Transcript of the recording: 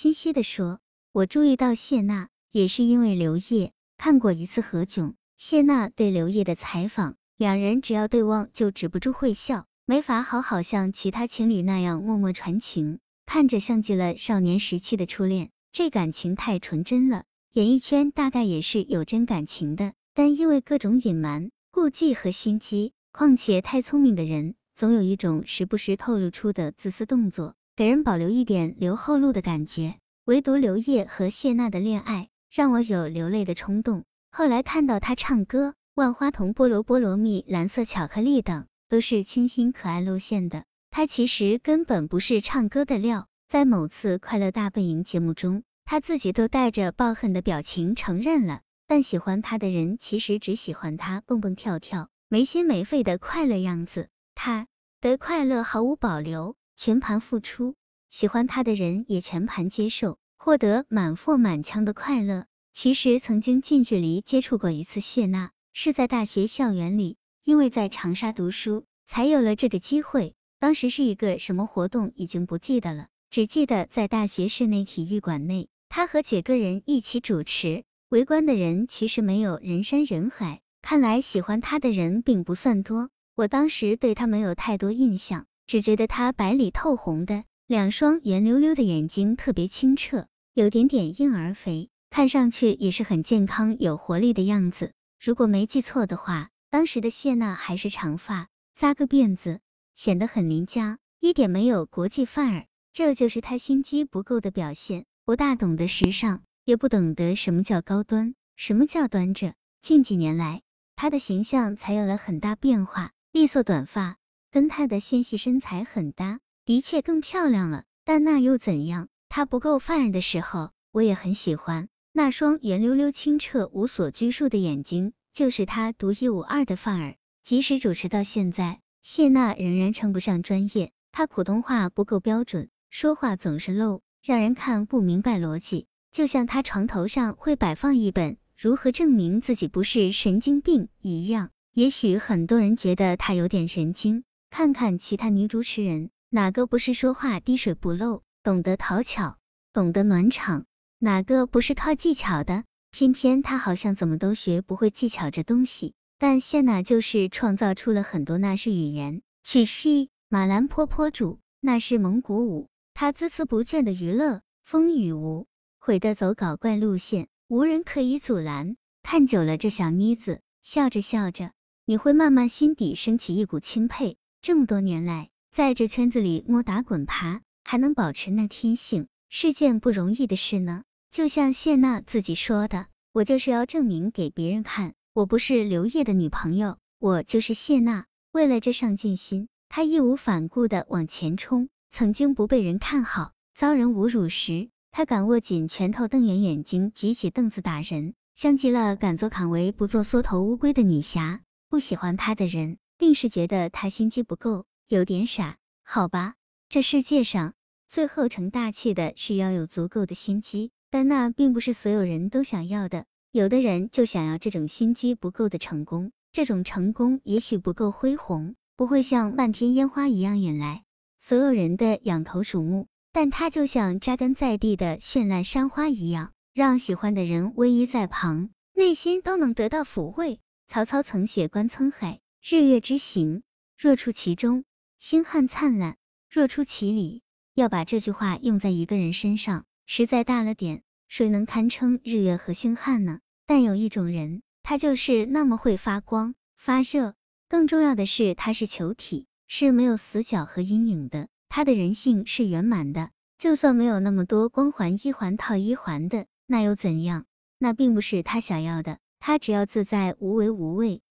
心虚的说，我注意到谢娜也是因为刘烨看过一次何炅、谢娜对刘烨的采访，两人只要对望就止不住会笑，没法好好像其他情侣那样默默传情，看着像极了少年时期的初恋，这感情太纯真了。演艺圈大概也是有真感情的，但因为各种隐瞒、顾忌和心机，况且太聪明的人。总有一种时不时透露出的自私动作，给人保留一点留后路的感觉。唯独刘烨和谢娜的恋爱，让我有流泪的冲动。后来看到他唱歌，《万花筒》《菠萝菠萝蜜》《蓝色巧克力》等，都是清新可爱路线的。他其实根本不是唱歌的料。在某次《快乐大本营》节目中，他自己都带着抱恨的表情承认了。但喜欢他的人其实只喜欢他蹦蹦跳跳、没心没肺的快乐样子。他。的快乐毫无保留，全盘付出，喜欢他的人也全盘接受，获得满腹满腔的快乐。其实曾经近距离接触过一次谢娜，是在大学校园里，因为在长沙读书，才有了这个机会。当时是一个什么活动，已经不记得了，只记得在大学室内体育馆内，他和几个人一起主持，围观的人其实没有人山人海，看来喜欢他的人并不算多。我当时对他没有太多印象，只觉得他白里透红的，两双圆溜溜的眼睛特别清澈，有点点婴儿肥，看上去也是很健康有活力的样子。如果没记错的话，当时的谢娜还是长发，扎个辫子，显得很邻家，一点没有国际范儿。这就是他心机不够的表现。不大懂得时尚，也不懂得什么叫高端，什么叫端着。近几年来，他的形象才有了很大变化。利索短发跟她的纤细身材很搭，的确更漂亮了。但那又怎样？她不够范儿的时候，我也很喜欢那双圆溜溜、清澈、无所拘束的眼睛，就是她独一无二的范儿。即使主持到现在，谢娜仍然称不上专业，她普通话不够标准，说话总是漏，让人看不明白逻辑。就像她床头上会摆放一本《如何证明自己不是神经病》一样。也许很多人觉得她有点神经，看看其他女主持人，哪个不是说话滴水不漏，懂得讨巧，懂得暖场，哪个不是靠技巧的？偏偏她好像怎么都学不会技巧这东西。但谢娜就是创造出了很多那是语言，曲式，马兰坡坡主，那是蒙古舞，她孜孜不倦的娱乐，风雨无悔的走搞怪路线，无人可以阻拦。看久了这小妮子，笑着笑着。你会慢慢心底升起一股钦佩，这么多年来，在这圈子里摸打滚爬，还能保持那天性，是件不容易的事呢。就像谢娜自己说的，我就是要证明给别人看，我不是刘烨的女朋友，我就是谢娜。为了这上进心，她义无反顾的往前冲。曾经不被人看好，遭人侮辱时，她敢握紧拳头，瞪圆眼睛，举起凳子打人，像极了敢做敢为不做缩头乌龟的女侠。不喜欢他的人，定是觉得他心机不够，有点傻，好吧？这世界上最后成大器的是要有足够的心机，但那并不是所有人都想要的。有的人就想要这种心机不够的成功，这种成功也许不够恢宏，不会像漫天烟花一样引来所有人的仰头瞩目，但它就像扎根在地的绚烂山花一样，让喜欢的人偎依在旁，内心都能得到抚慰。曹操曾写观沧海，日月之行，若出其中，星汉灿烂；若出其里，要把这句话用在一个人身上，实在大了点。谁能堪称日月和星汉呢？但有一种人，他就是那么会发光发热。更重要的是，他是球体，是没有死角和阴影的。他的人性是圆满的，就算没有那么多光环一环套一环的，那又怎样？那并不是他想要的。他只要自在无为无畏，